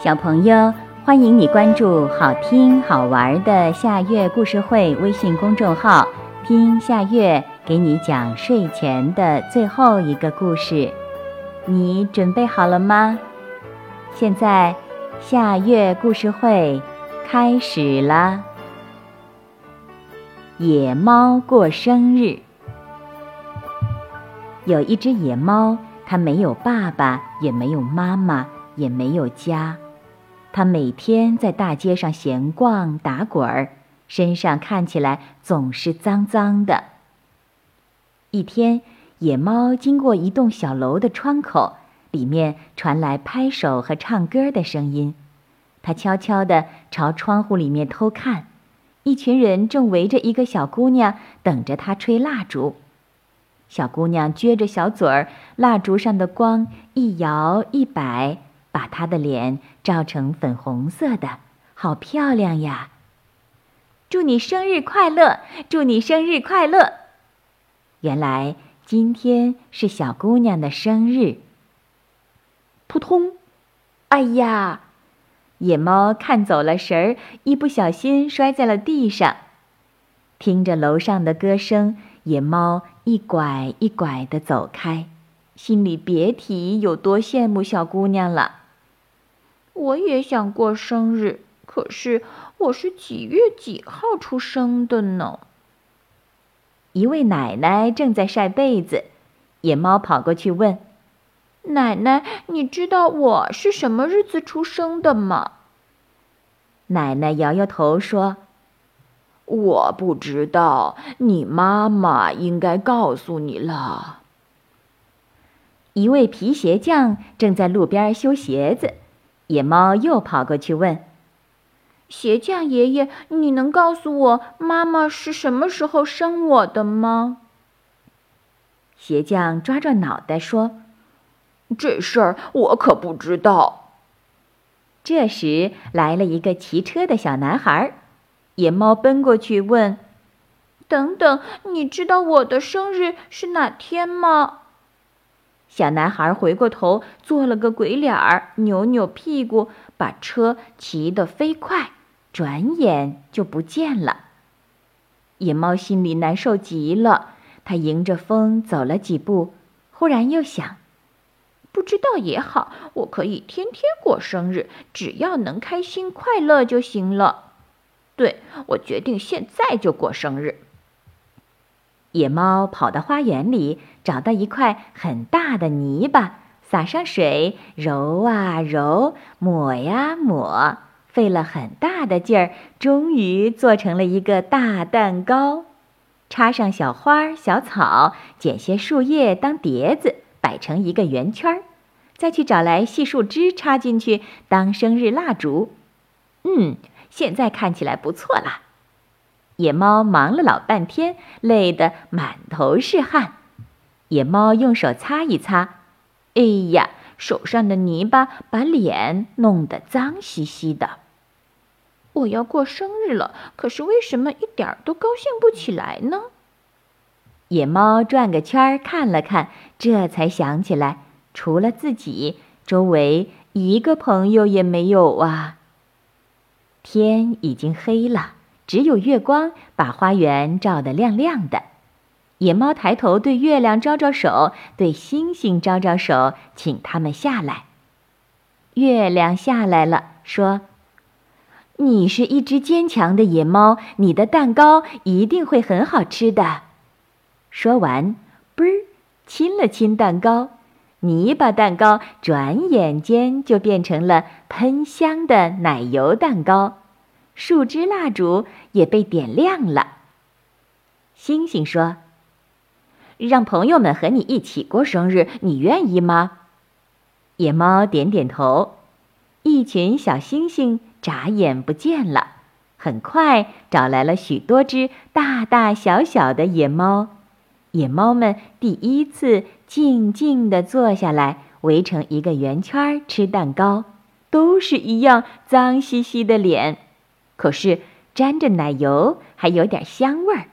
小朋友，欢迎你关注好听好玩的夏月故事会微信公众号，听夏月给你讲睡前的最后一个故事。你准备好了吗？现在夏月故事会开始了。野猫过生日。有一只野猫，它没有爸爸，也没有妈妈，也没有家。它每天在大街上闲逛打滚儿，身上看起来总是脏脏的。一天，野猫经过一栋小楼的窗口，里面传来拍手和唱歌的声音。它悄悄地朝窗户里面偷看，一群人正围着一个小姑娘，等着她吹蜡烛。小姑娘撅着小嘴儿，蜡烛上的光一摇一摆。把她的脸照成粉红色的，好漂亮呀！祝你生日快乐！祝你生日快乐！原来今天是小姑娘的生日。扑通！哎呀！野猫看走了神儿，一不小心摔在了地上。听着楼上的歌声，野猫一拐一拐地走开，心里别提有多羡慕小姑娘了。我也想过生日，可是我是几月几号出生的呢？一位奶奶正在晒被子，野猫跑过去问：“奶奶，你知道我是什么日子出生的吗？”奶奶摇摇头说：“我不知道，你妈妈应该告诉你了。”一位皮鞋匠正在路边修鞋子。野猫又跑过去问：“鞋匠爷爷，你能告诉我妈妈是什么时候生我的吗？”鞋匠抓抓脑袋说：“这事儿我可不知道。”这时来了一个骑车的小男孩，野猫奔过去问：“等等，你知道我的生日是哪天吗？”小男孩回过头，做了个鬼脸儿，扭扭屁股，把车骑得飞快，转眼就不见了。野猫心里难受极了，它迎着风走了几步，忽然又想：不知道也好，我可以天天过生日，只要能开心快乐就行了。对，我决定现在就过生日。野猫跑到花园里，找到一块很大的泥巴，撒上水，揉啊揉，抹呀抹，费了很大的劲儿，终于做成了一个大蛋糕。插上小花小草，剪些树叶当碟子，摆成一个圆圈儿，再去找来细树枝插进去当生日蜡烛。嗯，现在看起来不错啦。野猫忙了老半天，累得满头是汗。野猫用手擦一擦，哎呀，手上的泥巴把脸弄得脏兮兮的。我要过生日了，可是为什么一点儿都高兴不起来呢？野猫转个圈儿看了看，这才想起来，除了自己，周围一个朋友也没有啊。天已经黑了。只有月光把花园照得亮亮的。野猫抬头对月亮招招手，对星星招招手，请他们下来。月亮下来了，说：“你是一只坚强的野猫，你的蛋糕一定会很好吃的。”说完，嘣儿亲了亲蛋糕，泥巴蛋糕转眼间就变成了喷香的奶油蛋糕。树枝蜡烛也被点亮了。星星说：“让朋友们和你一起过生日，你愿意吗？”野猫点点头。一群小星星眨眼不见了，很快找来了许多只大大小小的野猫。野猫们第一次静静地坐下来，围成一个圆圈吃蛋糕，都是一样脏兮兮的脸。可是沾着奶油，还有点香味儿。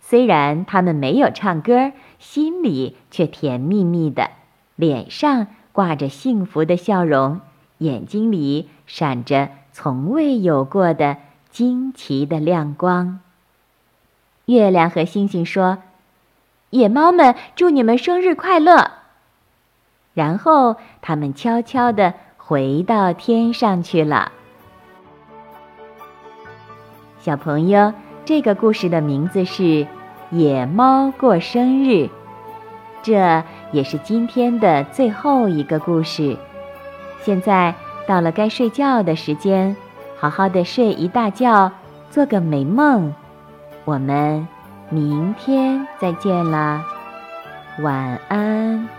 虽然他们没有唱歌，心里却甜蜜蜜的，脸上挂着幸福的笑容，眼睛里闪着从未有过的惊奇的亮光。月亮和星星说：“野猫们，祝你们生日快乐！”然后他们悄悄地回到天上去了。小朋友，这个故事的名字是《野猫过生日》，这也是今天的最后一个故事。现在到了该睡觉的时间，好好的睡一大觉，做个美梦。我们明天再见啦，晚安。